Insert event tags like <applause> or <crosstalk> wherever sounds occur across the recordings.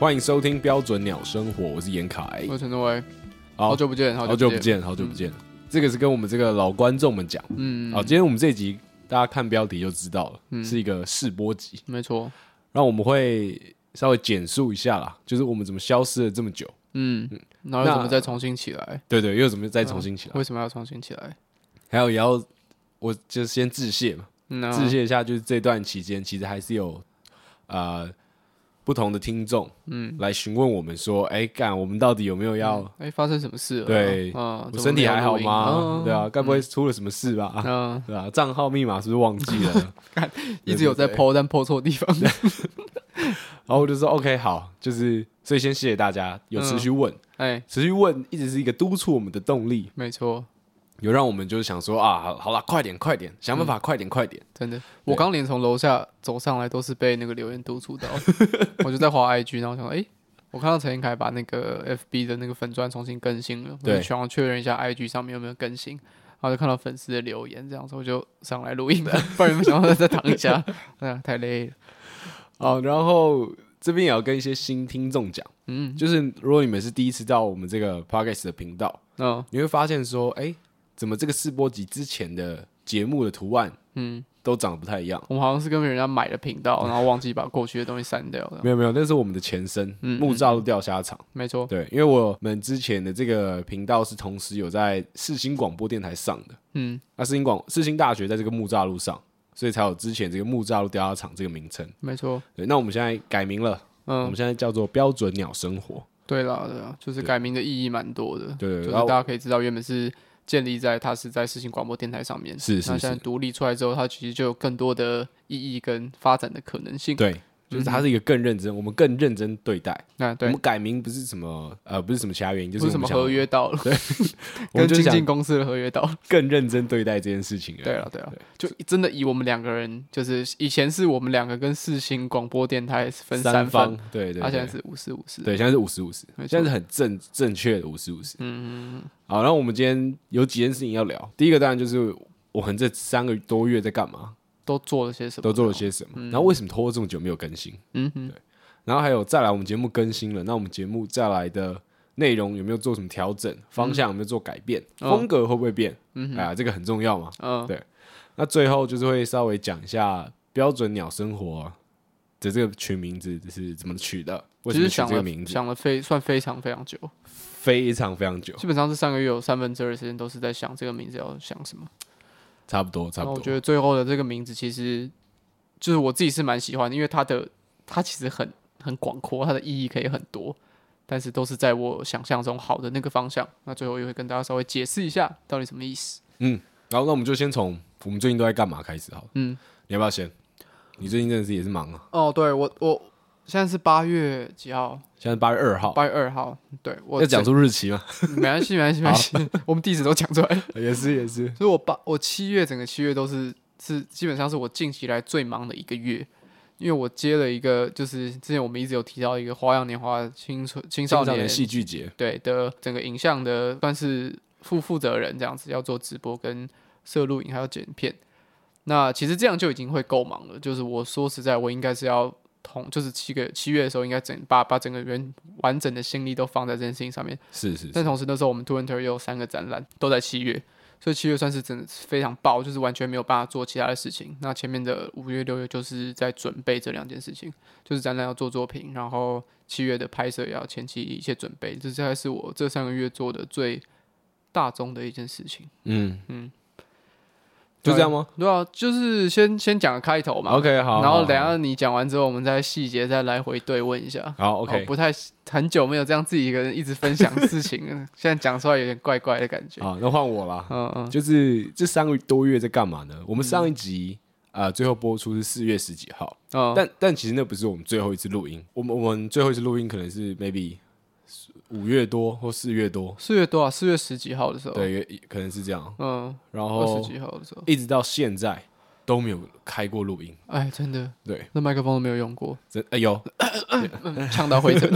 好，欢迎收听标准鸟生活，我是严凯，我是陈志威，好久不见，好久不见，好久不见。嗯、这个是跟我们这个老观众们讲，嗯，好，今天我们这集大家看标题就知道了，嗯、是一个试播集，没错。然后我们会稍微简述一下啦，就是我们怎么消失了这么久，嗯，然后又怎么再重新起来？对对，又怎么再重新起来？为什么要重新起来？还有也要，我就先致谢嘛，致谢一下，就是这段期间其实还是有啊。呃不同的听众，嗯，来询问我们说，哎，干，我们到底有没有要？哎，发生什么事了？对，我身体还好吗？对啊，该不会出了什么事吧？嗯，<laughs> 对啊，账号密码是不是忘记了？<laughs> 一直有在 po，但 po 错地方。<laughs> 然后我就说，OK，好，就是，所以先谢谢大家有持续问，哎，持续问一直是一个督促我们的动力，没错。有让我们就是想说啊，好了，快点，快点，想办法，快点，快点。真的，我刚连从楼下走上来都是被那个留言督促到，<laughs> 我就在滑 IG，然后想说，哎，我看到陈英凯把那个 FB 的那个粉砖重新更新了，我就，想要确认一下 IG 上面有没有更新，然后就看到粉丝的留言，这样子我就上来录音了，<laughs> 不然你们想要再躺一下，<laughs> 哎呀，太累了。好，然后这边也要跟一些新听众讲，嗯，就是如果你们是第一次到我们这个 Podcast 的频道，嗯，你会发现说，哎。怎么这个试播集之前的节目的图案，嗯，都长得不太一样。我们好像是跟别人家买了频道，然后忘记把过去的东西删掉了。没有没有，那是我们的前身，嗯木栅路钓虾场。没错，对，因为我们之前的这个频道是同时有在世新广播电台上的，嗯，那世新广世新大学在这个木栅路上，所以才有之前这个木栅路钓虾场这个名称。没错，对，那我们现在改名了，嗯，我们现在叫做标准鸟生活。对啦对啊，就是改名的意义蛮多的，对，就是大家可以知道原本是。建立在它是在世新广播电台上面，是是是。那现在独立出来之后，它其实就有更多的意义跟发展的可能性。对。就是它是一个更认真，我们更认真对待。那对，我们改名不是什么呃，不是什么其他原因，就是什么合约到了，对，<laughs> 跟经纪公司的合约到了，更认真对待这件事情。对了，对了，就真的以我们两个人，就是以前是我们两个跟四星广播电台分三方，对对，他现在是五十五十，对，现在是五十五十，现在是很正正确的五十五十。嗯嗯。好，然后我们今天有几件事情要聊，第一个当然就是我们这三个多月在干嘛。都做了些什么？都做了些什么？然后为什么拖了这么久没有更新？嗯哼，对。然后还有再来，我们节目更新了，那我们节目再来的内容有没有做什么调整？方向有没有做改变？风格会不会变？嗯，哎呀，这个很重要嘛。嗯，对。那最后就是会稍微讲一下标准鸟生活的这个取名字是怎么取的？为什么取这个名字？想了非算非常非常久，非常非常久。基本上是上个月有三分之二的时间都是在想这个名字要想什么。差不多，差不多。我觉得最后的这个名字其实就是我自己是蛮喜欢的，因为它的它其实很很广阔，它的意义可以很多，但是都是在我想象中好的那个方向。那最后也会跟大家稍微解释一下到底什么意思。嗯，然后那我们就先从我们最近都在干嘛开始好了。嗯，你要不要先？你最近真的是也是忙啊。哦，对我我。现在是八月几号？现在八月二号。八月二号，对，我要讲出日期吗？<laughs> 没关系，没关系，<laughs> 没关系。<laughs> 我们地址都讲出来了。也是，也是。所以我八我七月整个七月都是是基本上是我近期来最忙的一个月，因为我接了一个就是之前我们一直有提到一个花样年华青春青少年戏剧节，对的整个影像的算是负负责人这样子，要做直播跟摄录影还要剪片。那其实这样就已经会够忙了。就是我说实在，我应该是要。同就是七个七月的时候，应该整把把整个人完整的心力都放在这件事情上面。是是，是。但同时那时候我们 Two Winter 也有三个展览都在七月，所以七月算是真的非常爆，就是完全没有办法做其他的事情。那前面的五月六月就是在准备这两件事情，就是展览要做作品，然后七月的拍摄也要前期一些准备。这才是我这三个月做的最大宗的一件事情。嗯嗯。就这样吗？对啊，就是先先讲个开头嘛。OK，好。然后等下你讲完之后，我们再细节再来回对问一下。好，OK。不太很久没有这样自己一个人一直分享事情了，<laughs> 现在讲出来有点怪怪的感觉。好，那换我啦。嗯嗯。就是这三个多月在干嘛呢？我们上一集啊，最后播出是四月十几号。嗯。但但其实那不是我们最后一次录音。我们我们最后一次录音可能是 maybe。五月多或四月多，四月多啊，四月十几号的时候，对，可能是这样。嗯，然后二十几号的时候，一直到现在都没有开过录音。哎，真的，对，那麦克风都没有用过。真哎有，呛到灰尘。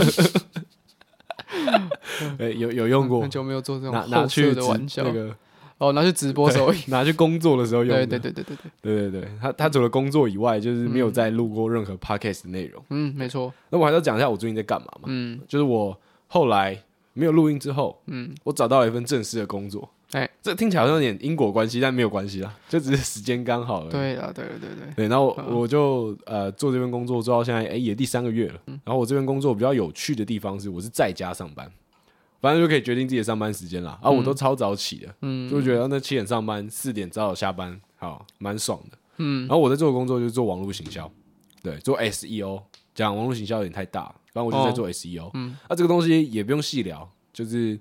哎，有 <coughs> <laughs> 有用过，很久没有做这种拿拿去的玩笑。那个哦，拿去直播的时候，<laughs> 拿去工作的时候用的。对对对对对对对对，他他除了工作以外，就是没有再录过任何 podcast 的内容。嗯，没错。那我还是要讲一下我最近在干嘛嘛。嗯，就是我后来没有录音之后，嗯，我找到了一份正式的工作。哎，这听起来好像有点因果关系，但没有关系啦，<laughs> 就只是时间刚好而已。对啊，对对对对。对，然后我就呃做这份工作做到现在，哎，也第三个月了。然后我这份工作比较有趣的地方是，我是在家上班。反正就可以决定自己的上班时间啦。啊，我都超早起的，嗯，就觉得那七点上班，四点早早下班，好，蛮爽的，嗯。然后我在做的工作就是做网络行销，对，做 SEO，讲网络行销有点太大，反正我就在做 SEO，嗯。那这个东西也不用细聊，就是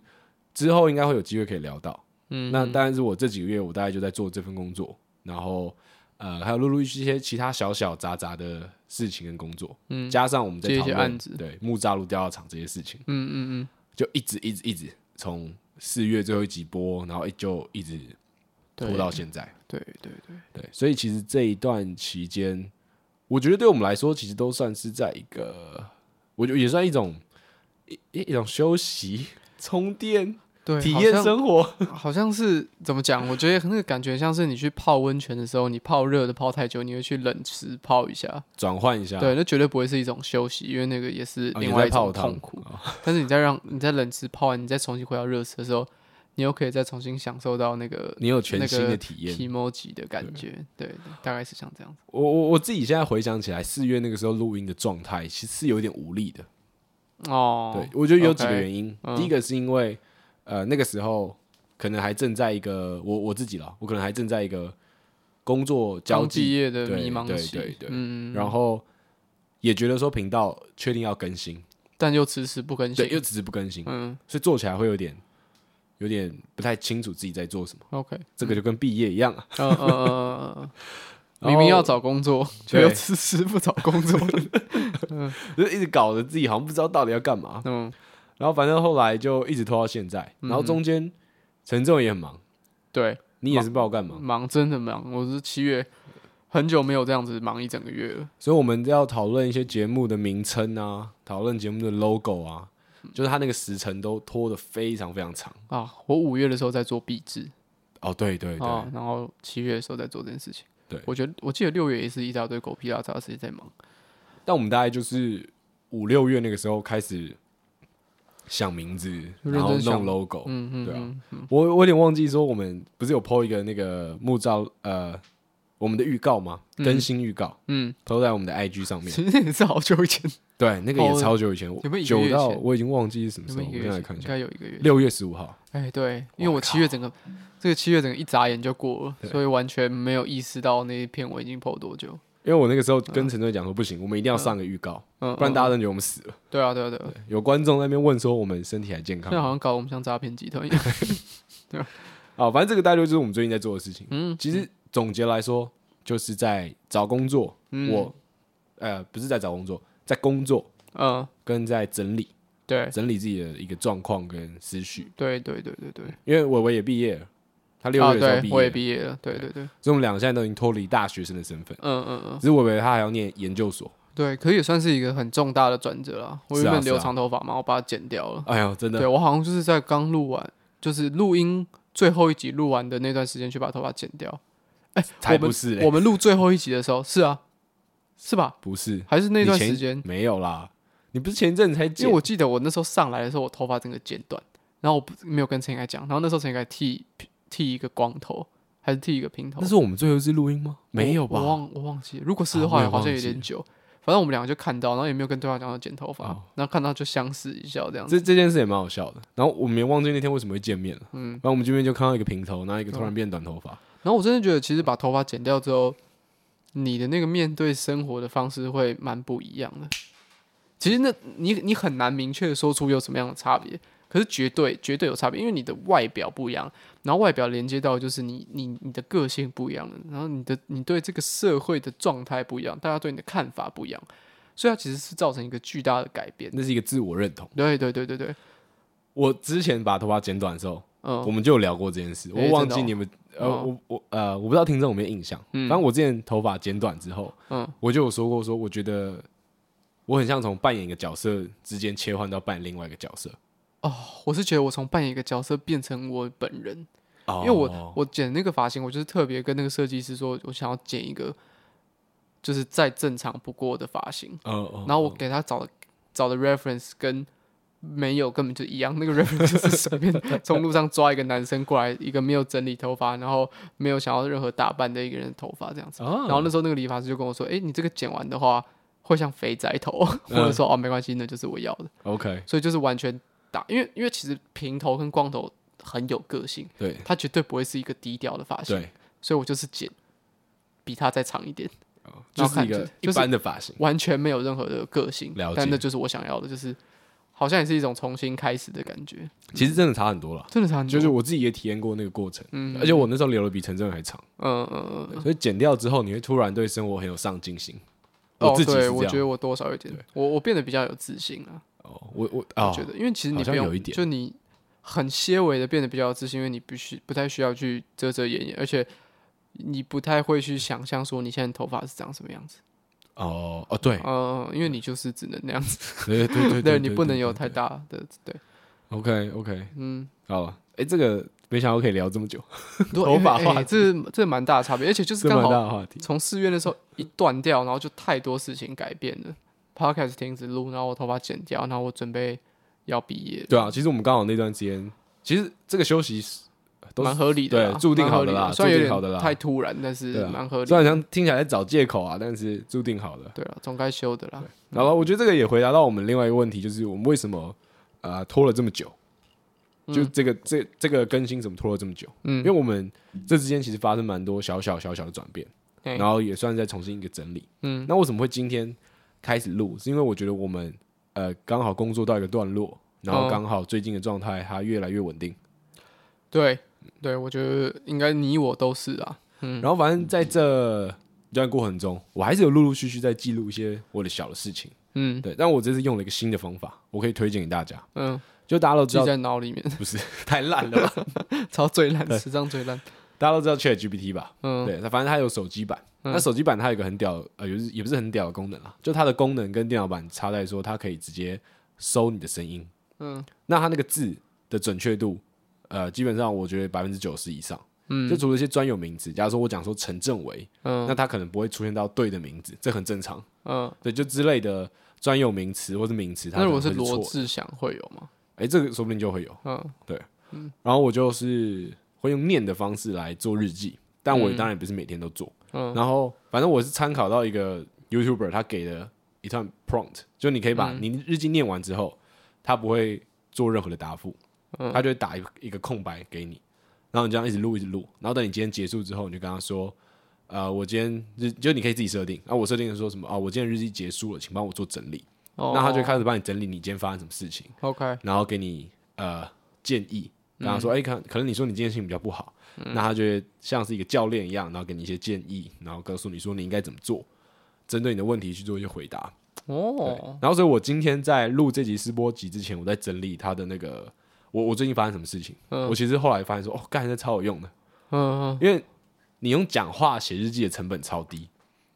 之后应该会有机会可以聊到，嗯。那当然是我这几个月我大概就在做这份工作，然后呃还有陆陆续续一些其他小小杂杂的事情跟工作，嗯，加上我们在讨论对木栅路钓鱼场这些事情，嗯嗯嗯。就一直一直一直从四月最后一集播，然后就一直拖到现在。对对对对，所以其实这一段期间，我觉得对我们来说，其实都算是在一个，我觉得也算一种一一种休息、充电。对，体验生活好像是怎么讲？我觉得那个感觉像是你去泡温泉的时候，你泡热的泡太久，你会去冷池泡一下，转换一下。对，那绝对不会是一种休息，因为那个也是另外一种痛苦。哦、<laughs> 但是你再让你在冷池泡完，你再重新回到热池的时候，你又可以再重新享受到那个你有全新的体验、kimochi 的感觉。对，对，大概是像这样子。我我我自己现在回想起来，四月那个时候录音的状态，其实是有点无力的。哦，对，我觉得有几个原因。Okay, 第一个是因为。呃，那个时候可能还正在一个我我自己了，我可能还正在一个工作交际业的迷茫期，对对对，嗯，然后也觉得说频道确定要更新，但又迟迟不更新，对，又迟迟不更新，嗯，所以做起来会有点有点不太清楚自己在做什么。OK，这个就跟毕业一样啊，嗯嗯嗯嗯，<laughs> 明明要找工作，却又迟迟不找工作，<laughs> 嗯，就一直搞得自己好像不知道到底要干嘛，嗯。然后反正后来就一直拖到现在，然后中间陈仲也很忙，对，你也是不知道干嘛，忙真的忙，我是七月很久没有这样子忙一整个月了，所以我们要讨论一些节目的名称啊，讨论节目的 logo 啊，就是他那个时辰都拖得非常非常长。啊。我五月的时候在做壁纸，哦对对对，然后七月的时候在做这件事情，对，我觉得我记得六月也是一大堆狗屁拉杂的事情在忙，但我们大概就是五六月那个时候开始。想名字，然后弄 logo，嗯嗯，对啊，我我有点忘记说，我们不是有 po 一个那个木造呃，我们的预告吗？更新预告，嗯，都在我们的 IG 上面。其实也是好久以前，对，那个也超久以前，久到我已经忘记是什么时候。我现在看一下，应该有一个月，六月十五号。哎，对，因为我七月整个这个七月整个一眨眼就过了，所以完全没有意识到那一篇我已经 po 多久。因为我那个时候跟陈队讲说不行，我们一定要上个预告，不然大家都觉得我们死了。对啊，对啊，对啊。有观众在那边问说我们身体还健康？现在好像搞我们像诈骗集团一样。<laughs> 对啊。反正这个大概就是我们最近在做的事情。嗯，其实总结来说，就是在找工作。我呃，不是在找工作，在工作。嗯。跟在整理。对。整理自己的一个状况跟思绪。对对对对对。因为伟伟也毕业了。他六月的时候毕业，我也毕业了。对对对，所以我们两个现在都已经脱离大学生的身份。嗯嗯嗯。只是我以为他还要念研究所。对，可以算是一个很重大的转折了。我原本留长头发嘛，我把它剪掉了。哎呦，真的。对，我好像就是在刚录完，就是录音最后一集录完的那段时间去把头发剪掉。哎，才不是！我们录最后一集的时候，是啊，是吧？不是，还是那段时间没有啦。你不是前一阵子才剪？因为我记得我那时候上来的时候，我头发整个剪短，然后我没有跟陈凯讲，然后那时候陈凯剃剃一个光头。还是剃一个平头？那是我们最后一次录音吗？没有吧？我忘我忘记了。如果是的话，好像有点久。反正我们两个就看到，然后也没有跟对方讲要剪头发，然后看到就相视一笑这样子。这这件事也蛮好笑的。然后我们也忘记那天为什么会见面了。嗯，然后我们见面就看到一个平头，然后一个突然变短头发。然后我真的觉得，其实把头发剪掉之后，你的那个面对生活的方式会蛮不一样的。其实那你你很难明确的说出有什么样的差别。可是绝对绝对有差别，因为你的外表不一样，然后外表连接到就是你你你的个性不一样了，然后你的你对这个社会的状态不一样，大家对你的看法不一样，所以它其实是造成一个巨大的改变。那是一个自我认同。对对对对对。我之前把头发剪短的时候，嗯，我们就有聊过这件事。我忘记你们，呃，我我呃，我不知道听众有没有印象。嗯。反正我之前头发剪短之后，嗯，我就有说过，说我觉得我很像从扮演一个角色之间切换到扮演另外一个角色。哦，我是觉得我从扮演一个角色变成我本人，哦，因为我我剪那个发型，我就是特别跟那个设计师说，我想要剪一个就是再正常不过的发型。哦哦，然后我给他找的找的 reference 跟没有根本就一样，那个 reference 就是随便从路上抓一个男生过来，一个没有整理头发，然后没有想要任何打扮的一个人的头发这样子。然后那时候那个理发师就跟我说：“哎，你这个剪完的话会像肥仔头。”或者说：“哦，没关系，那就是我要的。” OK，所以就是完全打，因为因为其实平头跟光头很有个性，对，他绝对不会是一个低调的发型，对，所以我就是剪比他再长一点，就是一个一般的发型，完全没有任何的个性，但那就是我想要的，就是。好像也是一种重新开始的感觉，其实真的差很多了，真的差很多。就是我自己也体验过那个过程，嗯，而且我那时候留的比陈正还长，嗯嗯嗯，所以剪掉之后，你会突然对生活很有上进心。哦，对，我觉得我多少有点，我我变得比较有自信了。哦，我我觉得，因为其实你不用，就你很些微的变得比较有自信，因为你必须不太需要去遮遮掩掩，而且你不太会去想象说你现在头发是长什么样子。哦哦对，嗯，因为你就是只能那样子，<laughs> 对对对 <laughs> 对，你不能有太大的对。OK OK，嗯，好了，哎，这个没想到可以聊这么久，<laughs> 头发话，这这蛮大的差别，而且就是刚好从四月的时候一断掉，然后就太多事情改变了，Podcast 停止录，然后我头发剪掉，然后我准备要毕业。对啊，其实我们刚好那段时间，其实这个休息。都蛮合理的，对，注定好的啦，注定好的啦。太突然，但是蛮合理。虽然像听起来在找借口啊，但是注定好的。对啊，总该修的啦。然后我觉得这个也回答到我们另外一个问题，就是我们为什么呃拖了这么久？就这个这这个更新怎么拖了这么久？嗯，因为我们这之间其实发生蛮多小小小小的转变，然后也算是在重新一个整理。嗯，那为什么会今天开始录？是因为我觉得我们呃刚好工作到一个段落，然后刚好最近的状态它越来越稳定。对。对，我觉得应该你我都是啊。嗯，然后反正在这一段过程中，我还是有陆陆续续在记录一些我的小的事情。嗯，对。但我这次用了一个新的方法，我可以推荐给大家。嗯，就大家都知道，在脑里面，不是太烂了吧？<laughs> 超最烂，<laughs> 史上最烂。大家都知道 ChatGPT 吧？嗯，对。它反正它有手机版，那手机版它有一个很屌，呃，也也不是很屌的功能啊。就它的功能跟电脑版差在说，它可以直接收你的声音。嗯，那它那个字的准确度。呃，基本上我觉得百分之九十以上，嗯，就除了一些专有名词，假如说我讲说陈正维，嗯，那他可能不会出现到对的名字，这很正常，嗯，对，就之类的专有名词或是名词，那如果是罗志祥会有吗？哎，这个说不定就会有，嗯，对，嗯，然后我就是会用念的方式来做日记，但我当然不是每天都做，嗯，然后反正我是参考到一个 YouTuber 他给的一段 prompt，就你可以把你日记念完之后，他不会做任何的答复。他就会打一个一个空白给你，然后你这样一直录一直录，然后等你今天结束之后，你就跟他说，呃，我今天日就你可以自己设定，然后我设定的说什么啊，我今天日记结束了，请帮我做整理，那、oh. 他就开始帮你整理你今天发生什么事情，OK，然后给你呃建议，然后说，哎、嗯，可可能你说你今天心情比较不好，嗯、那他就会像是一个教练一样，然后给你一些建议，然后告诉你说你应该怎么做，针对你的问题去做一些回答，哦，oh. 然后所以我今天在录这集试播集之前，我在整理他的那个。我我最近发生什么事情？嗯、我其实后来发现说，哦，干，这超有用的。嗯嗯，因为你用讲话写日记的成本超低，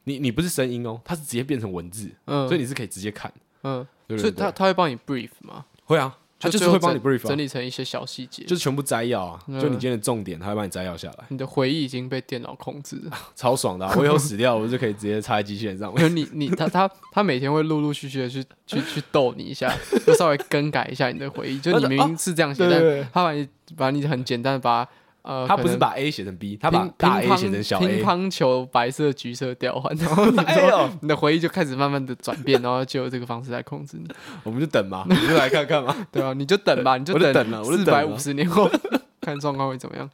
你你不是声音哦，它是直接变成文字，嗯，所以你是可以直接看，嗯，对对对，所以他他会帮你 brief 吗？会啊。他就是会帮你 brief 整理成一些小细节，就是全部摘要啊，就你今天的重点，他会帮你摘要下来。你的回忆已经被电脑控制了，<laughs> 超爽的。我以后死掉，我就可以直接插在机器人上面。你你他他他每天会陆陆续续的去去去逗你一下，就稍微更改一下你的回忆。就你 <laughs> 明明是这样写，但他把你把你很简单的把。呃，他不是把 A 写成 B，他把大 A 写成小 A。乒乓球白色橘色调换，然后你 <laughs> 说你的回忆就开始慢慢的转变，然后就有这个方式来控制你。<laughs> 我们就等嘛，你就来看看嘛。<laughs> 对啊，你就等吧，你就等了，四百五十年后看状况会怎么样。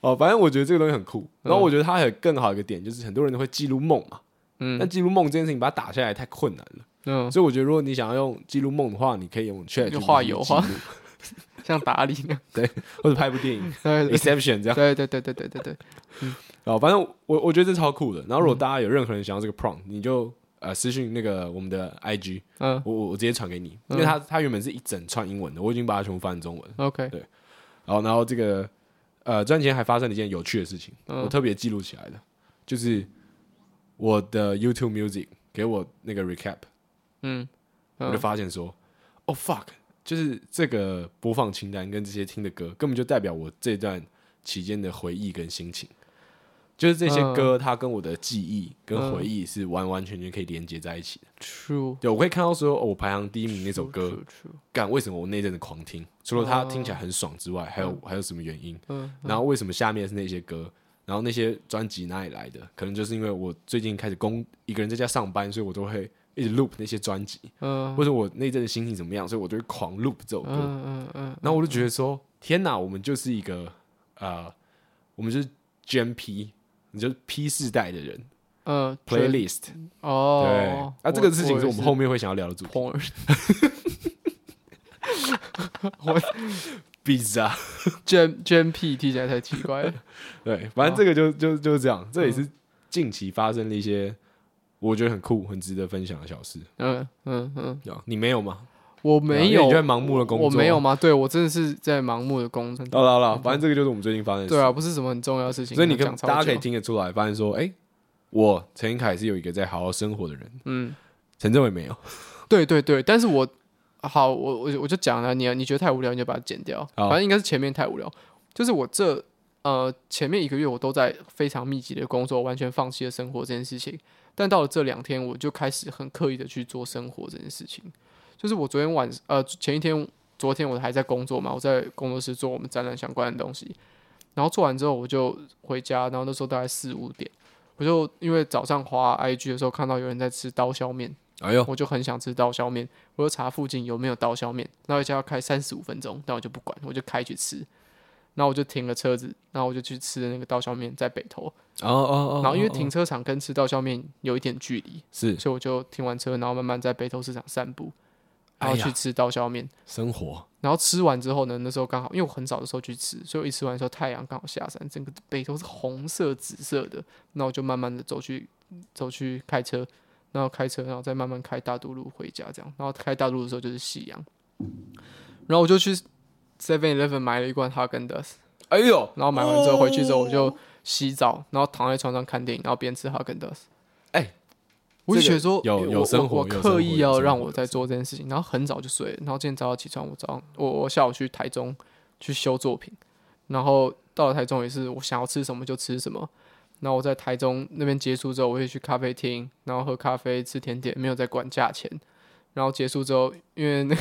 哦，反正我觉得这个东西很酷。然后我觉得它还有更好一个点，就是很多人都会记录梦嘛。嗯。但记录梦这件事情，把它打下来太困难了。嗯。所以我觉得，如果你想要用记录梦的话，你可以用 Chat 去画油画。像打理那样，对，或者拍部电影，<laughs> exception 这样，对对对对对对对，嗯，<laughs> 哦，反正我我觉得这超酷的。然后如果大家有任何人想要这个 prompt，你就呃私信那个我们的 IG，嗯，我我我直接传给你，因为它它原本是一整串英文的，我已经把它全部翻成中文，OK，对，然后然后这个呃，赚钱还发生了一件有趣的事情，我特别记录起来的，就是我的 YouTube Music 给我那个 recap，嗯，我就发现说，哦 fuck。就是这个播放清单跟这些听的歌，根本就代表我这段期间的回忆跟心情。就是这些歌，它跟我的记忆跟回忆是完完全全可以连接在一起的。True，对，我可以看到说，我排行第一名那首歌，干为什么我那阵子狂听？除了它听起来很爽之外，还有还有什么原因？嗯然后为什么下面是那些歌？然后那些专辑哪里来的？可能就是因为我最近开始工一个人在家上班，所以我都会一直 loop 那些专辑。嗯，或者我那阵的心情怎么样，所以我就会狂 loop 这首歌。嗯嗯，然后我就觉得说，天哪，我们就是一个呃，我们就是 Gen P。你就是 P 世代的人，嗯，playlist 哦，对，啊，这个事情是我们后面会想要聊的主题。<laughs> 我 Pizza，Gen <laughs> Gen P 听起来太奇怪了。<laughs> 对，反正这个就就就是这样，这也是近期发生的一些我觉得很酷、很值得分享的小事。嗯嗯嗯，有你没有吗？我没有，你在盲目的工作，我没有吗？对，我真的是在盲目的工作。好了好了，反正这个就是我们最近发生的事。对啊，不是什么很重要的事情。所以你跟大家可以听得出来，发现说，哎，我陈英凯是有一个在好好生活的人。嗯，陈政伟没有。对对对，但是我好，我我我就讲了，你你觉得太无聊，你就把它剪掉。反正应该是前面太无聊，就是我这呃前面一个月我都在非常密集的工作，完全放弃了生活这件事情。但到了这两天，我就开始很刻意的去做生活这件事情。就是我昨天晚呃前一天昨天我还在工作嘛，我在工作室做我们展览相关的东西，然后做完之后我就回家，然后那时候大概四五点，我就因为早上滑 IG 的时候看到有人在吃刀削面，哎呦，我就很想吃刀削面，我就查附近有没有刀削面，那一家要开三十五分钟，但我就不管，我就开去吃，然后我就停了车子，然后我就去吃的那个刀削面在北投，哦哦哦，然后因为停车场跟吃刀削面有一点距离，是，所以我就停完车，然后慢慢在北投市场散步。然后去吃刀削面，生活。然后吃完之后呢，那时候刚好，因为我很早的时候去吃，所以我一吃完的时候太阳刚好下山，整个北投是红色、紫色的。那我就慢慢的走去，走去开车，然后开车，然后再慢慢开大渡路回家，这样。然后开大渡路的时候就是夕阳。然后我就去 Seven Eleven 买了一罐哈根达斯，哎呦！然后买完之后回去之后我就洗澡，然后躺在床上看电影，然后边吃哈根达斯。我就觉得说，有有生活，我刻意要让我在做这件事情，然后很早就睡，然后今天早上起床，我早上我我下午去台中去修作品，然后到了台中也是我想要吃什么就吃什么，然后我在台中那边结束之后，我会去咖啡厅，然后喝咖啡吃甜点，没有再管价钱，然后结束之后，因为那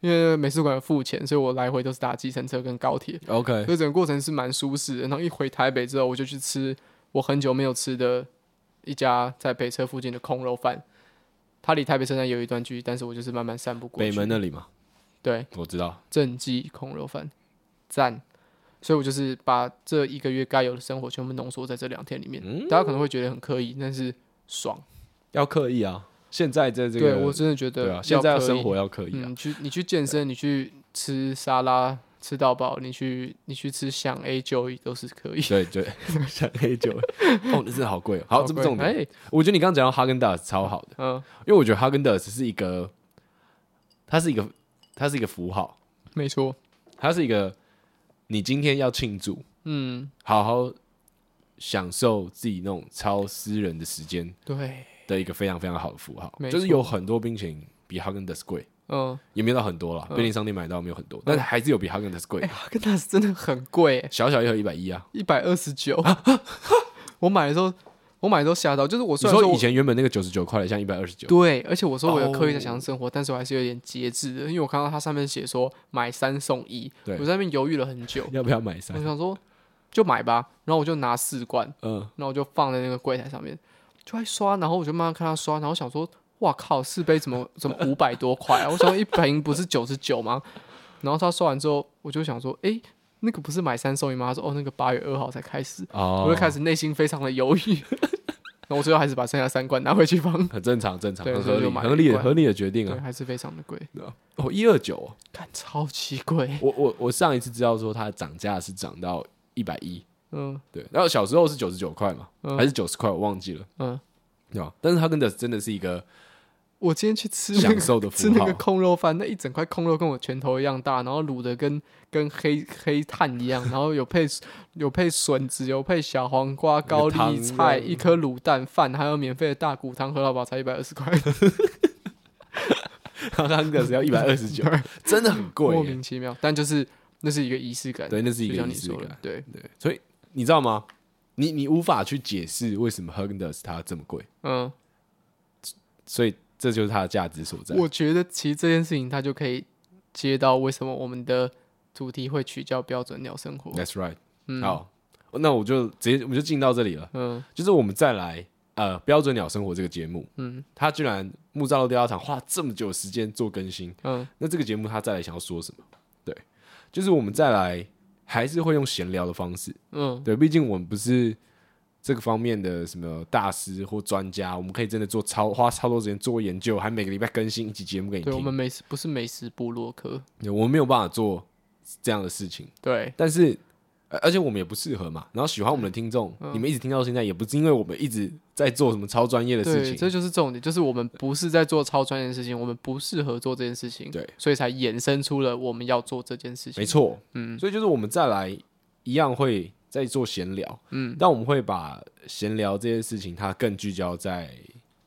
因为美术馆付钱，所以我来回都是搭计程车跟高铁，OK，所以整个过程是蛮舒适的。然后一回台北之后，我就去吃我很久没有吃的。一家在北车附近的空肉饭，它离台北车站有一段距离，但是我就是慢慢散步过去。北门那里嘛？对，我知道。正记空肉饭，赞！所以我就是把这一个月该有的生活全部浓缩在这两天里面。嗯，大家可能会觉得很刻意，但是爽。要刻意啊！现在在这个，对我真的觉得，对啊，现在的生活要可以啊。你去，你去健身，你去吃沙拉。吃到饱，你去你去吃想 A 九都是可以。对对，<laughs> 想 A 九，<laughs> 哦，那真的好贵哦。好，这不重点。哎，我觉得你刚刚讲到哈根达斯超好的，嗯，因为我觉得哈根达斯是一个，它是一个，它是一个符号，没错，它是一个，你今天要庆祝，嗯，好好享受自己那种超私人的时间，对，的一个非常非常好的符号，就是有很多冰淇淋比哈根达斯贵。嗯，也没有到很多了，便利商店买到没有很多，但是还是有比哈根达斯贵。哈根达斯真的很贵，小小一盒一百一啊，一百二十九。<laughs> 我买的时候，我买的时候吓到，就是我说以前原本那个九十九块的，像一百二十九。对，而且我说我有刻意在享受生活，但是我还是有点节制的，因为我看到它上面写说买三送一，我在那边犹豫了很久，<laughs> 要不要买三？我想说就买吧，然后我就拿四罐，嗯，然后我就放在那个柜台上面，就在刷，然后我就慢慢看他刷，然后想说。哇靠！四杯怎么 <laughs> 怎么五百多块啊？我想说一瓶不是九十九吗？然后他刷完之后，我就想说，诶、欸，那个不是买三送一吗？他说，哦，那个八月二号才开始。Oh. 我就开始内心非常的犹豫。<laughs> 然后我最后还是把剩下三罐拿回去放。很正常，正常，很合理，合理的合理的决定啊。对，还是非常的贵。哦，一二九，看超级贵。我我我上一次知道说它涨价是涨到一百一。嗯，对。然后小时候是九十九块嘛，嗯、还是九十块？我忘记了。嗯，对吧？但是它真的真的是一个。我今天去吃那个吃那个空肉饭，那一整块空肉跟我拳头一样大，然后卤的跟跟黑黑炭一样，然后有配有配笋子，有配小黄瓜、高丽菜，一颗卤蛋饭，还有免费的大骨汤，喝到饱才一百二十块。<laughs> 刚刚那个只要一百二十九，<laughs> 真的很贵，莫名其妙。但就是那是一个仪式感，对，那是一个仪式感，对对。所以你知道吗？你你无法去解释为什么 Häagen-Dazs 它这么贵，嗯，所以这就是它的价值所在。我觉得其实这件事情它就可以接到为什么我们的主题会取叫标准鸟生活。That's right，嗯，好，那我就直接我们就进到这里了，嗯，就是我们再来呃标准鸟生活这个节目，嗯，它居然木栅漏钓鱼场花这么久时间做更新，嗯，那这个节目它再来想要说什么？对，就是我们再来。还是会用闲聊的方式，嗯，对，毕竟我们不是这个方面的什么大师或专家，我们可以真的做超花超多时间做研究，还每个礼拜更新一集节目给你听。对，我们美食不是美食部落客，对，我们没有办法做这样的事情。对，但是。而且我们也不适合嘛，然后喜欢我们的听众，嗯、你们一直听到现在，也不是因为我们一直在做什么超专业的事情，这就是重点，就是我们不是在做超专业的事情，我们不适合做这件事情，对，所以才衍生出了我们要做这件事情。没错，嗯，所以就是我们再来一样会再做闲聊，嗯，但我们会把闲聊这件事情它更聚焦在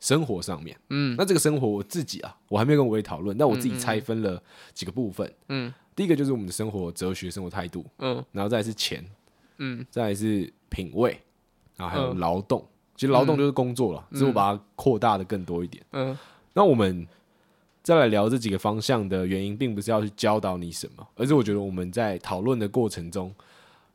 生活上面，嗯，那这个生活我自己啊，我还没有跟伟讨论，但我自己拆分了几个部分，嗯。嗯第一个就是我们的生活哲学、生活态度，嗯，然后再来是钱，嗯，再来是品味，然后还有劳动。嗯、其实劳动就是工作了，只是我把它扩大的更多一点。嗯，那我们再来聊这几个方向的原因，并不是要去教导你什么，而是我觉得我们在讨论的过程中，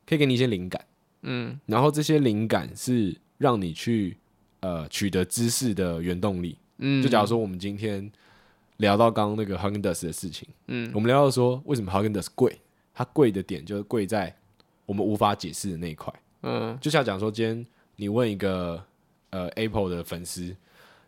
可以给你一些灵感，嗯，然后这些灵感是让你去呃取得知识的原动力。嗯，就假如说我们今天。聊到刚刚那个 Häagen-Dazs 的事情，嗯，我们聊到说为什么 Häagen-Dazs 贵，它贵的点就是贵在我们无法解释的那一块，嗯，就像讲说今天你问一个呃 Apple 的粉丝，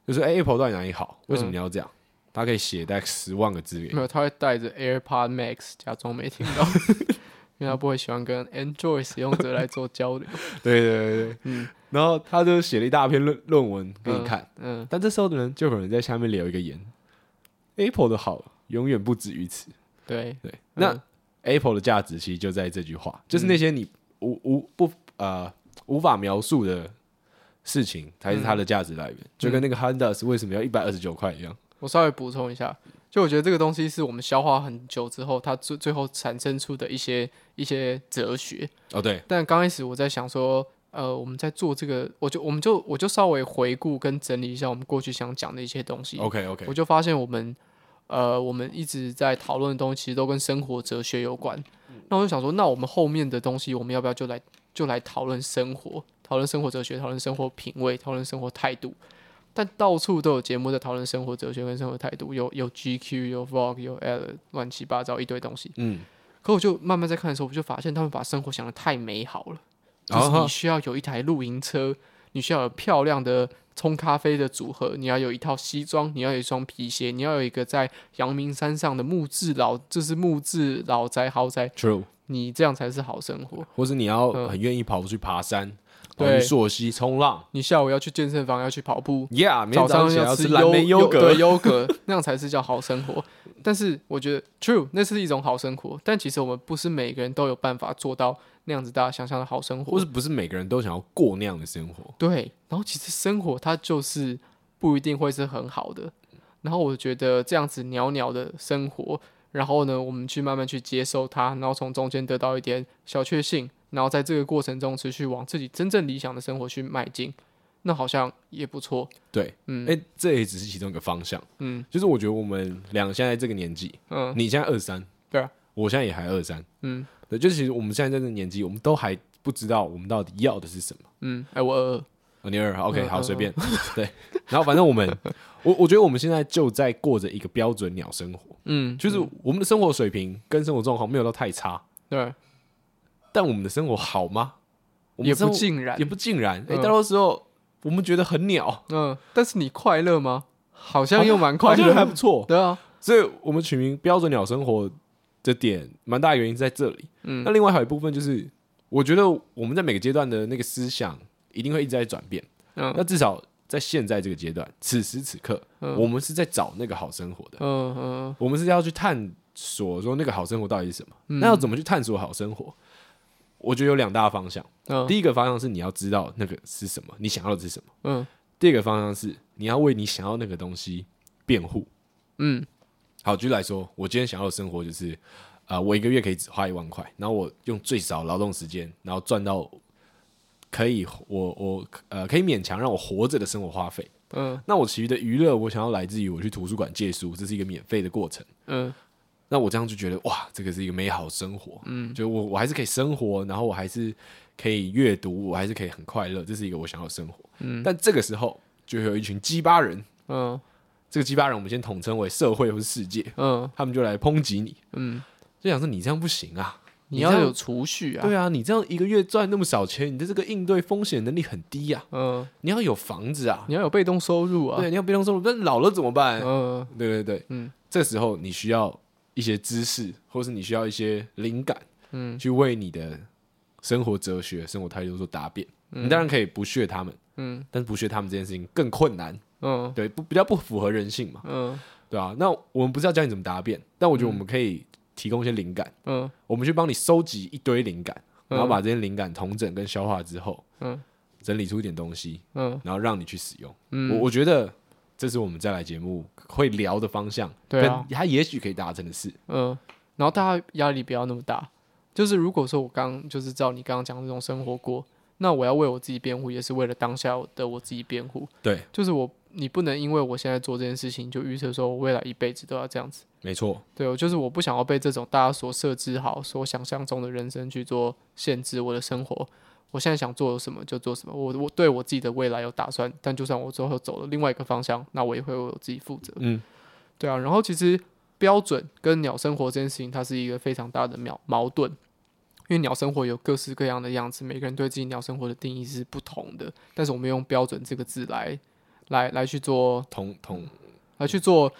就是、欸、Apple 到底哪里好？为什么你要这样？他可以写大概十万个字，没有，他会带着 AirPod Max 假装没听到，<laughs> 因为他不会喜欢跟 Android 使用者来做交流。<laughs> 对对对对，嗯，然后他就写了一大篇论论文给你看，嗯，嗯但这时候的人就有人在下面留一个言。Apple 的好永远不止于此。对对，那、嗯、Apple 的价值其实就在这句话，就是那些你无无不呃无法描述的事情，才是它的价值来源。嗯、就跟那个 Häagen-Dazs 为什么要一百二十九块一样。我稍微补充一下，就我觉得这个东西是我们消化很久之后，它最最后产生出的一些一些哲学。哦，对。但刚开始我在想说，呃，我们在做这个，我就我们就我就稍微回顾跟整理一下我们过去想讲的一些东西。OK OK，我就发现我们。呃，我们一直在讨论的东西，其实都跟生活哲学有关。嗯、那我就想说，那我们后面的东西，我们要不要就来就来讨论生活，讨论生活哲学，讨论生活品味，讨论生活态度？但到处都有节目在讨论生活哲学跟生活态度，有有 GQ，有 Vogue，有 L，乱七八糟一堆东西。嗯。可我就慢慢在看的时候，我就发现他们把生活想的太美好了，就是你需要有一台露营车，你需要有漂亮的。冲咖啡的组合，你要有一套西装，你要有一双皮鞋，你要有一个在阳明山上的木质老，就是木质老宅豪宅。True，你这样才是好生活。或是你要很愿意跑出去爬山，对，溯溪冲浪。你下午要去健身房，要去跑步。Yeah，早上要吃蓝莓优格，优格 <laughs> 那样才是叫好生活。但是我觉得，True，那是一种好生活。但其实我们不是每个人都有办法做到。那样子大家想象的好生活，或是不是每个人都想要过那样的生活？对，然后其实生活它就是不一定会是很好的。然后我觉得这样子袅袅的生活，然后呢，我们去慢慢去接受它，然后从中间得到一点小确幸，然后在这个过程中持续往自己真正理想的生活去迈进，那好像也不错。对，嗯，哎、欸，这也只是其中一个方向。嗯，就是我觉得我们俩现在这个年纪，嗯，你现在二十三，对啊，我现在也还二十三，嗯。对，就是其实我们现在在这个年纪，我们都还不知道我们到底要的是什么。嗯，哎，我二二，哦，你二二，OK，好，随便。对，然后反正我们，我我觉得我们现在就在过着一个标准鸟生活。嗯，就是我们的生活水平跟生活状况没有到太差。对，但我们的生活好吗？也不尽然，也不尽然。哎，大多时候我们觉得很鸟。嗯，但是你快乐吗？好像又蛮快乐，还不错。对啊，所以我们取名标准鸟生活。这点蛮大的原因在这里，嗯，那另外还有一部分就是，我觉得我们在每个阶段的那个思想一定会一直在转变，嗯，那至少在现在这个阶段，此时此刻，嗯，我们是在找那个好生活的，嗯嗯，我们是要去探索说那个好生活到底是什么，嗯，那要怎么去探索好生活？我觉得有两大方向，嗯，第一个方向是你要知道那个是什么，你想要的是什么，嗯，第二个方向是你要为你想要那个东西辩护，嗯。好，举例来说，我今天想要的生活就是，啊、呃，我一个月可以只花一万块，然后我用最少劳动时间，然后赚到可以我我呃可以勉强让我活着的生活花费。嗯，那我其余的娱乐，我想要来自于我去图书馆借书，这是一个免费的过程。嗯，那我这样就觉得哇，这个是一个美好生活。嗯，就我我还是可以生活，然后我还是可以阅读，我还是可以很快乐，这是一个我想要的生活。嗯，但这个时候就会有一群鸡巴人。嗯，这个鸡巴人我们先统称为社会或是世界。嗯，他们就来抨击你。嗯，就想说你这样不行啊。你要有储蓄啊！对啊，你这样一个月赚那么少钱，你的这个应对风险能力很低啊。嗯，你要有房子啊，你要有被动收入啊。对，你要被动收入，那老了怎么办？嗯，对对对，嗯，这时候你需要一些知识，或是你需要一些灵感，嗯，去为你的生活哲学、生活态度做答辩。你当然可以不屑他们，嗯，但是不屑他们这件事情更困难。嗯，对，不比较不符合人性嘛。嗯，对啊。那我们不是要教你怎么答辩，但我觉得我们可以。提供一些灵感，嗯，我们去帮你收集一堆灵感，然后把这些灵感统整跟消化之后，嗯，整理出一点东西，嗯，然后让你去使用。嗯，我我觉得这是我们再来节目会聊的方向，对啊，他也许可以达成的事，嗯，然后大家压力不要那么大，就是如果说我刚就是照你刚刚讲的这种生活过，那我要为我自己辩护，也是为了当下的我自己辩护，对，就是我。你不能因为我现在做这件事情，就预测说我未来一辈子都要这样子。没错，对，我就是我不想要被这种大家所设置好、所想象中的人生去做限制我的生活。我现在想做什么就做什么，我我对我自己的未来有打算。但就算我最后走了另外一个方向，那我也会为我自己负责。嗯，对啊。然后其实标准跟鸟生活这件事情，它是一个非常大的矛矛盾，因为鸟生活有各式各样的样子，每个人对自己鸟生活的定义是不同的。但是我们用标准这个字来。来来去做同同，来去做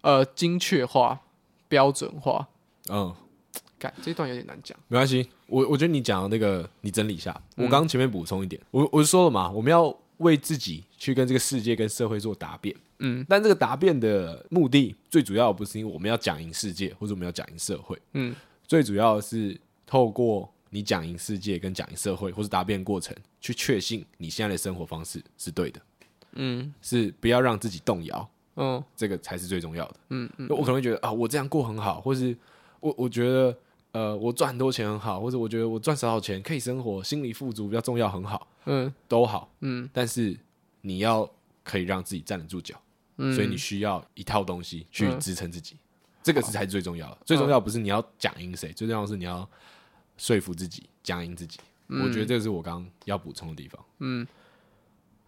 呃精确化、标准化。嗯，<tsk> 感这段有点难讲，没关系。我我觉得你讲的那个，你整理一下。我刚刚前面补充一点，我我是说了嘛，我们要为自己去跟这个世界、跟社会做答辩。嗯，但这个答辩的目的，最主要不是因为我们要讲赢世界，或者我们要讲赢社会。嗯，最主要的是透过你讲赢世界跟讲赢社会，或是答辩过程，去确信你现在的生活方式是对的。嗯，是不要让自己动摇，嗯，这个才是最重要的。嗯嗯，我可能会觉得啊，我这样过很好，或是我我觉得呃，我赚很多钱很好，或者我觉得我赚少少钱可以生活，心理富足比较重要，很好，嗯，都好，嗯，但是你要可以让自己站得住脚，嗯，所以你需要一套东西去支撑自己，这个是才是最重要的。最重要不是你要讲赢谁，最重要的是你要说服自己僵硬自己。我觉得这个是我刚刚要补充的地方。嗯。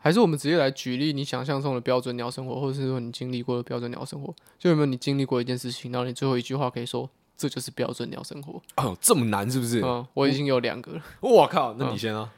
还是我们直接来举例，你想象中的标准鸟生活，或者是说你经历过的标准鸟生活，就有没有你经历过一件事情，然后你最后一句话可以说，这就是标准鸟生活？哦，这么难是不是？嗯，我已经有两个了。我靠，那你先啊！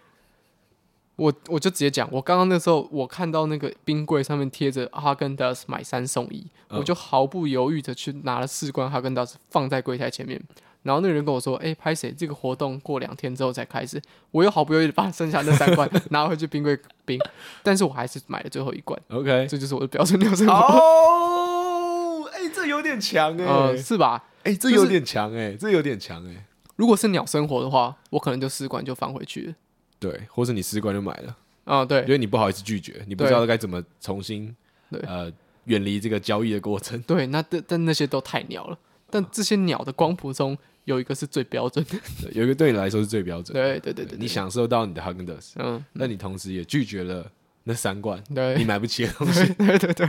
我我就直接讲，我刚刚那时候我看到那个冰柜上面贴着哈根达斯买三送一，我就毫不犹豫的去拿了四罐哈根达斯放在柜台前面。然后那个人跟我说：“哎，拍谁？这个活动过两天之后才开始。”我又毫不犹豫的把剩下那三罐 <laughs> 拿回去冰柜冰，但是我还是买了最后一罐。OK，这就是我的标准鸟生活。哦，<laughs> 哎，这有点强哎，是吧？哎，这有点强哎，这有点强哎。如果是鸟生活的话，我可能就四罐就放回去了。对，或者你四罐就买了。啊，对，因为你不好意思拒绝，你不知道该怎么重新呃远离这个交易的过程。对，那但但那些都太鸟了。但这些鸟的光谱中。有一个是最标准的，有一个对你来说是最标准的。对对对对，你享受到你的哈根达斯，嗯，那你同时也拒绝了那三罐你买不起的东西。<laughs> 对对对，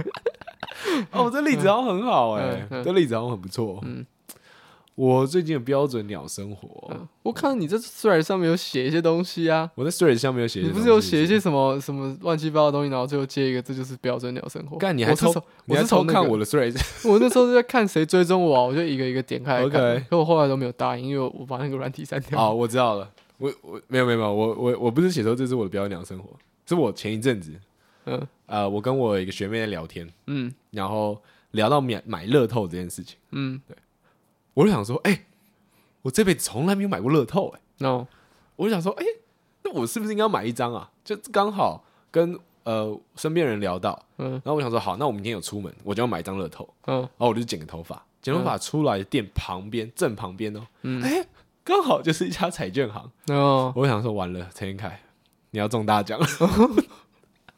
哦，这例子好像很好哎，这例子好像很不错。嗯。我最近的标准鸟生活，嗯、我看你这 Threads 上面有写一些东西啊。我在 Threads 上面有写，你不是有写一些什么什么乱七八糟的东西，然后最后接一个，这就是标准鸟生活。干，你还偷？我是偷看我的 Threads？<laughs> 我那时候是在看谁追踪我，我就一个一个点开。OK，可我后来都没有答应，因为我把那个软体删掉。好，我知道了。我我没有没有没有，我我我不是写说这是我的标准鸟生活，是我前一阵子，嗯呃，我跟我一个学妹在聊天，嗯，然后聊到买买乐透这件事情，嗯，对，我就想说，哎。我这辈子从来没有买过乐透，哎，no，我就想说，哎，那我是不是应该买一张啊？就刚好跟呃身边人聊到，嗯，然后我想说，好，那我明天有出门，我就要买一张乐透，嗯，然后我就剪个头发，剪头发出来的店旁边正旁边哦，嗯，哎，刚好就是一家彩券行，哦，我想说完了，陈彦凯，你要中大奖。了，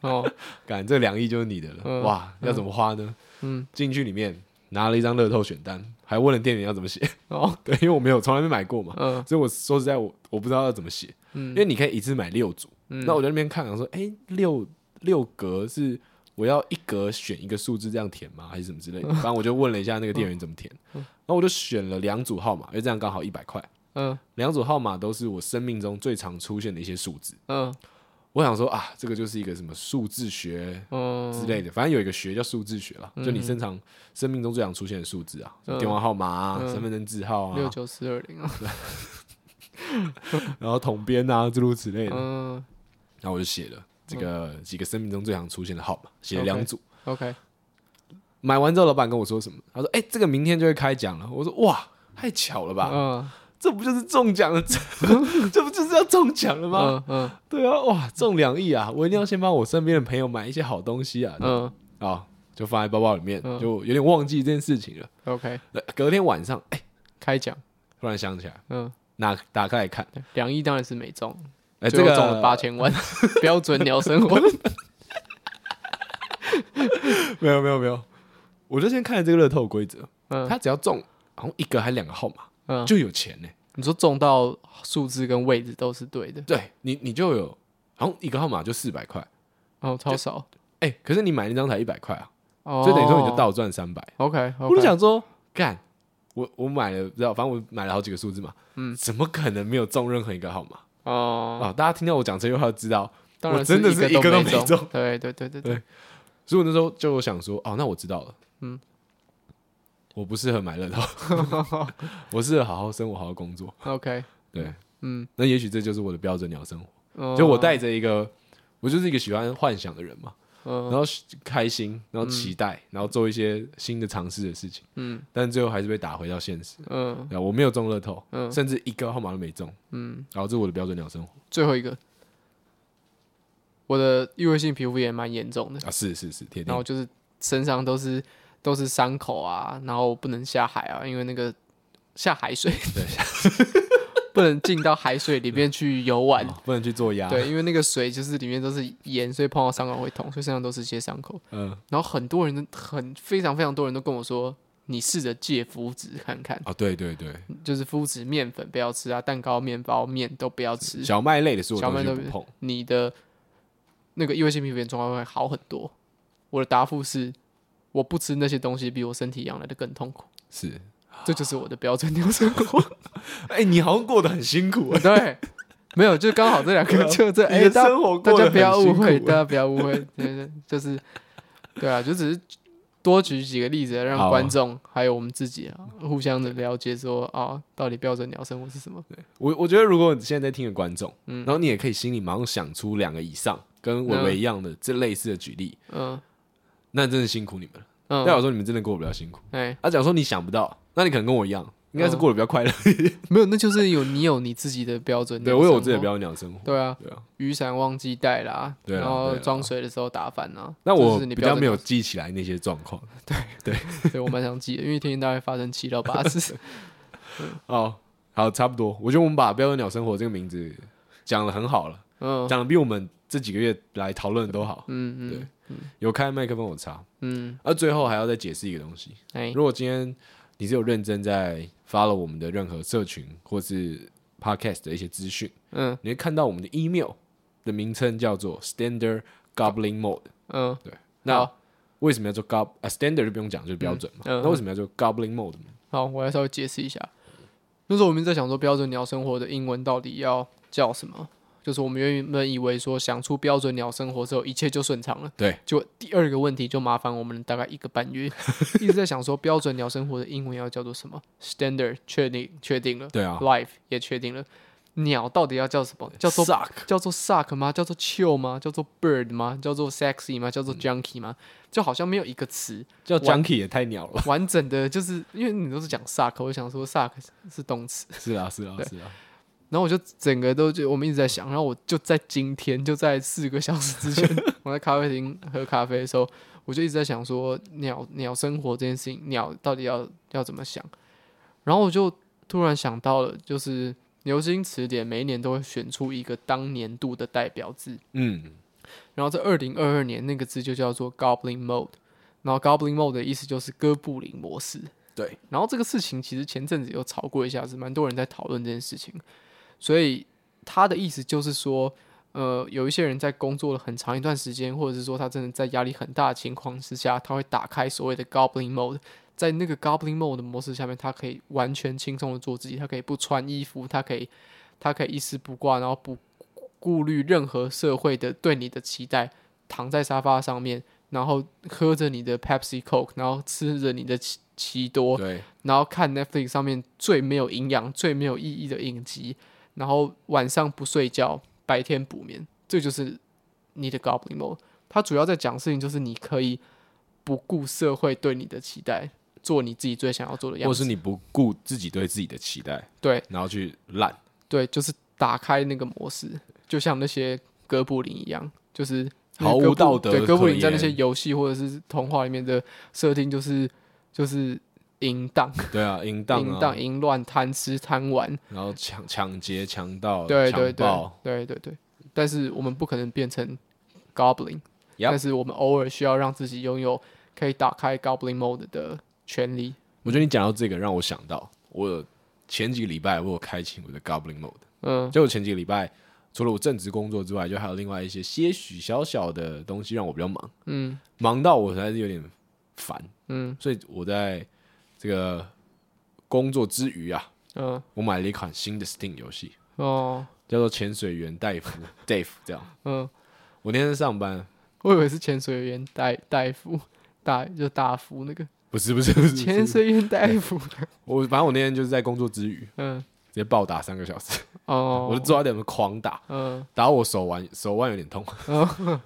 <laughs> 哦，<laughs> 感这两亿就是你的了，哇，要怎么花呢？嗯，进去里面拿了一张乐透选单，还问了店员要怎么写。<laughs> 哦，对，因为我没有从来没买过嘛，嗯，所以我说实在我我不知道要怎么写，嗯，因为你可以一次买六组，嗯，那我在那边看，我说，哎、欸，六六格是我要一格选一个数字这样填吗？还是什么之类的？反正我就问了一下那个店员怎么填，然后我就选了两组号码，因为这样刚好一百块，嗯，两组号码都是我生命中最常出现的一些数字，嗯。我想说啊，这个就是一个什么数字学之类的，反正有一个学叫数字学了，就你身上生命中最常出现的数字啊，电话号码啊，身份证字号啊，六九四二零啊，然后统编啊，诸如此类的。然后我就写了这个几个生命中最常出现的号码，写了两组。OK。买完之后，老板跟我说什么？他说：“哎，这个明天就会开奖了。”我说：“哇，太巧了吧。”嗯。这不就是中奖了？<laughs> 这不就是要中奖了吗？嗯嗯，对啊，哇，中两亿啊！我一定要先帮我身边的朋友买一些好东西啊！嗯，啊，就放在包包里面，就有点忘记这件事情了。OK，隔天晚上，哎，开奖，突然想起来，嗯，拿打开来看，两亿当然是没中，哎，这个中了八千万，<laughs> 标准鸟生活。<laughs> 没有没有没有，我就先看了这个乐透规则，嗯，他只要中，好像一个还两个号码。嗯，就有钱呢。你说中到数字跟位置都是对的，对你，你就有，好像一个号码就四百块，哦，超少。哎，可是你买那张才一百块啊，所以等于说你就倒赚三百。OK，我就想说，干，我我买了，不知道，反正我买了好几个数字嘛，嗯，怎么可能没有中任何一个号码？哦，啊，大家听到我讲这句话就知道，我真的是一个都没中。对对对对对，所以我那时候就想说，哦，那我知道了，嗯。我不适合买乐透，<laughs> 我适合好好生活，好好工作。<laughs> OK，对，嗯，那也许这就是我的标准鸟生活。就我带着一个，我就是一个喜欢幻想的人嘛，然后开心，然后期待，然后做一些新的尝试的事情。嗯，但最后还是被打回到现实。嗯，我没有中乐透，嗯甚至一个号码都没中。嗯，然后这是我的标准鸟生活。最后一个，我的异位性皮肤炎蛮严重的啊，是是是，然后就是身上都是。都是伤口啊，然后不能下海啊，因为那个下海水，对，<laughs> 不能进到海水里面去游玩，哦、不能去做鸭，对，因为那个水就是里面都是盐，所以碰到伤口会痛，所以身上都是些伤口。嗯，然后很多人都很非常非常多人都跟我说，你试着戒麸质看看。哦，对对对，就是麸质面粉不要吃啊，蛋糕、面包、面都不要吃，小麦类的食物小麦都不碰。你的那个异位性皮肤炎状况会好很多。我的答复是。我不吃那些东西，比我身体养来的更痛苦。是，这就是我的标准鸟生活。<laughs> 哎，你好像过得很辛苦。<laughs> 对，没有，就刚好这两个，<laughs> 就这。哎，大家不要误会，大家不要误会，对对，就是，对啊，就只是多举几个例子，让观众还有我们自己啊，互相的了解，说啊，到底标准鸟生活是什么？对我，我觉得如果你现在在听的观众，嗯，然后你也可以心里马上想出两个以上跟伟伟一样的这类似的举例，嗯。那真的辛苦你们了。嗯代表说你们真的过得比较辛苦。哎，啊，假如说你想不到，那你可能跟我一样，应该是过得比较快乐一点。<laughs> 没有，那就是有你有你自己的标准。对，我有我自己的标准鸟生活。对啊，对啊。雨伞忘记带啦，然后装水的时候打翻了。那我比较没有记起来那些状况。对对 <laughs> 对，我蛮想记的，因为天天大概发生七到八次。<laughs> 哦，好，差不多。我觉得我们把标准鸟生活这个名字讲的很好了。嗯，讲的比我们这几个月来讨论的都好。嗯嗯，对。有开麦克风，我插。嗯，而最后还要再解释一个东西。欸、如果今天你是有认真在 follow 我们的任何社群或是 podcast 的一些资讯，嗯，你会看到我们的 email 的名称叫做 Standard Gobbling Mode。嗯，对。那为什么要做 Gob 啊？Standard 就不用讲，就是标准嘛。嗯嗯、那为什么要做 Gobbling Mode 呢？好，我来稍微解释一下。那时候我们在想说，标准鸟生活的英文到底要叫什么？就是我们原本以为说想出标准鸟生活之后，一切就顺畅了。对，就第二个问题就麻烦我们大概一个半月，<laughs> 一直在想说标准鸟生活的英文要叫做什么？Standard 确定确定了，对啊，Life 也确定了，鸟到底要叫什么？叫做 Suck 叫做 Suck 吗？叫做 Chill 吗？叫做 Bird 吗？叫做 Sexy 吗？叫做 Junkie 吗？就好像没有一个词叫 Junkie 也太鸟了。完整的就是因为你都是讲 Suck，我想说 Suck 是动词。是啊，是啊，是啊。然后我就整个都就我们一直在想，然后我就在今天就在四个小时之前，<laughs> 我在咖啡厅喝咖啡的时候，我就一直在想说鸟鸟生活这件事情，鸟到底要要怎么想？然后我就突然想到了，就是牛津词典每一年都会选出一个当年度的代表字，嗯，然后在二零二二年那个字就叫做 Gobbling Mode，然后 Goblin Mode 的意思就是哥布林模式。对，然后这个事情其实前阵子有吵过一下，子蛮多人在讨论这件事情。所以他的意思就是说，呃，有一些人在工作了很长一段时间，或者是说他真的在压力很大的情况之下，他会打开所谓的 Goblin Mode，在那个 Goblin Mode 的模式下面，他可以完全轻松的做自己，他可以不穿衣服，他可以，他可以一丝不挂，然后不顾虑任何社会的对你的期待，躺在沙发上面，然后喝着你的 Pepsi Coke，然后吃着你的。奇奇多，对，然后看 Netflix 上面最没有营养、最没有意义的影集，然后晚上不睡觉，白天补眠，这就是你的 Goblin Mode。它主要在讲事情，就是你可以不顾社会对你的期待，做你自己最想要做的样子，或是你不顾自己对自己的期待，对，然后去烂，对，就是打开那个模式，就像那些哥布林一样，就是毫无道德。对，哥布林在那些游戏或者是童话里面的设定，就是。就是淫荡，对啊，淫荡、淫荡、淫乱、贪吃、贪玩，然后抢抢劫、强盗、对对对，对对对。但是我们不可能变成 Goblin，Yep 但是我们偶尔需要让自己拥有可以打开 Goblin Mode 的权利。我觉得你讲到这个，让我想到我前几个礼拜我有开启我的 Goblin Mode，嗯，就我前几个礼拜除了我正职工作之外，就还有另外一些些许小小的东西让我比较忙，嗯，忙到我实在是有点。烦，嗯，所以我在这个工作之余啊，嗯，我买了一款新的 Steam 游戏，哦，叫做潜水员戴夫，<laughs> Dave 这样，嗯，我那天上班，我以为是潜水员戴戴夫，大就大夫那个，不是不是不是潜水员戴夫，<laughs> 我反正我那天就是在工作之余，嗯，直接暴打三个小时，哦，<laughs> 我就抓点狂打，嗯，打到我手腕手腕有点痛，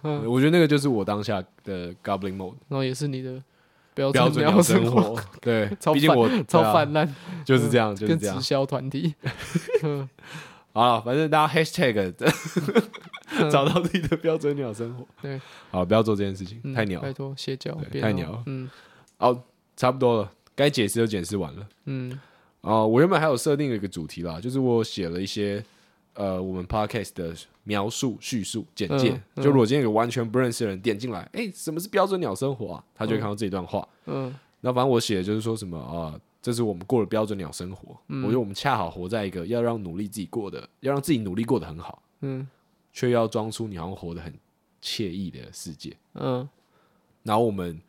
我觉得那个就是我当下的 Goblin Mode，然后也是你的。标准鸟生活，<laughs> 对，毕竟我超泛滥，就是这样，就是这样。直销团体 <laughs> <laughs> 好了，反正大家 hashtag 找到自己的标准鸟生活。对，好，不要做这件事情，太鸟，拜托邪教，太鸟。嗯，好，差不多了，该解释都解释完了。嗯，哦，我原本还有设定了一个主题啦，就是我写了一些。呃，我们 podcast 的描述、叙述、简介，嗯嗯、就如果今天有完全不认识的人点进来，哎、欸，什么是标准鸟生活啊？他就会看到这一段话。嗯，那反正我写的就是说什么啊、呃，这是我们过的标准鸟生活。嗯、我觉得我们恰好活在一个要让努力自己过的，要让自己努力过得很好，嗯，却要装出你好像活得很惬意的世界。嗯，然后我们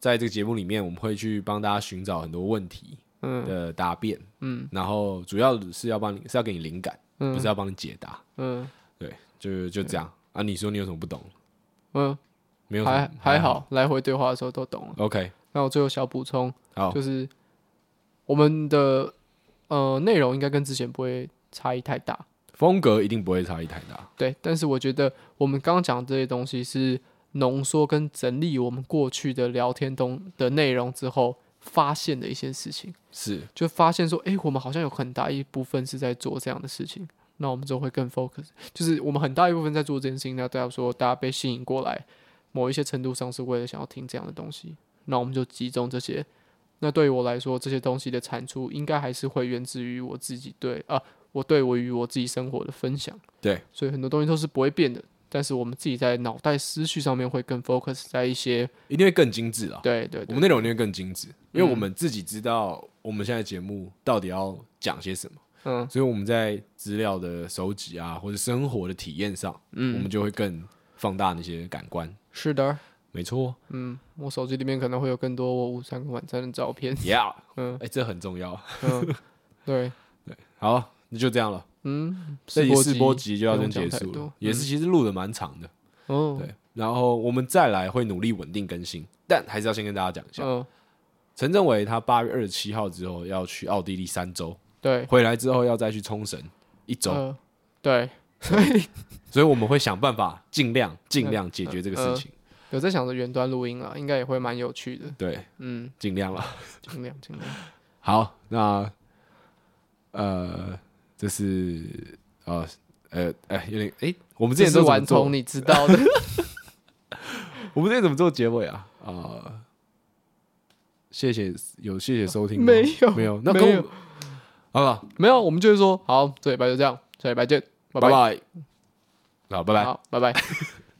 在这个节目里面，我们会去帮大家寻找很多问题的答辩。嗯，然后主要是要帮你，是要给你灵感。不是要帮你解答，嗯，对，就就这样。啊。你说你有什么不懂？嗯，没有，还还好，来回对话的时候都懂。了。OK，那我最后小补充，就是我们的呃内容应该跟之前不会差异太大，风格一定不会差异太大。对，但是我觉得我们刚刚讲的这些东西是浓缩跟整理我们过去的聊天东的内容之后发现的一些事情。是，就发现说，哎、欸，我们好像有很大一部分是在做这样的事情，那我们就会更 focus。就是我们很大一部分在做这件事情，那大家说大家被吸引过来，某一些程度上是为了想要听这样的东西，那我们就集中这些。那对于我来说，这些东西的产出应该还是会源自于我自己对啊，我对我与我自己生活的分享。对，所以很多东西都是不会变的。但是我们自己在脑袋思绪上面会更 focus 在一些，一定会更精致啊。对对，我们内容一定会更精致，因为我们自己知道我们现在节目到底要讲些什么。嗯，所以我们在资料的收集啊，或者生活的体验上，嗯，我们就会更放大那些感官。是的，没错。嗯，我手机里面可能会有更多我午餐跟晚餐的照片。Yeah，嗯，哎，这很重要。嗯，对 <laughs> 对，好，那就这样了。嗯，这一试波集就要先结束了，也是其实录的蛮长的。哦，对，然后我们再来会努力稳定更新，但还是要先跟大家讲一下，陈政伟他八月二十七号之后要去奥地利三周，对，回来之后要再去冲绳一周，对，所以 <laughs> 所以我们会想办法尽量尽量解决这个事情。有在想着远端录音了，应该也会蛮有趣的。对，嗯，尽量了，尽量尽量。<laughs> 好，那呃。就是啊呃哎，有点哎、欸，我们之前都玩通，你知道的。<laughs> 我们之前怎么做结尾啊？啊、呃，谢谢有谢谢收听，没有没有，那跟我好了，没有，我们就是说好，这礼拜就这样，下礼拜见，拜拜，好，拜拜，好，拜拜。<laughs>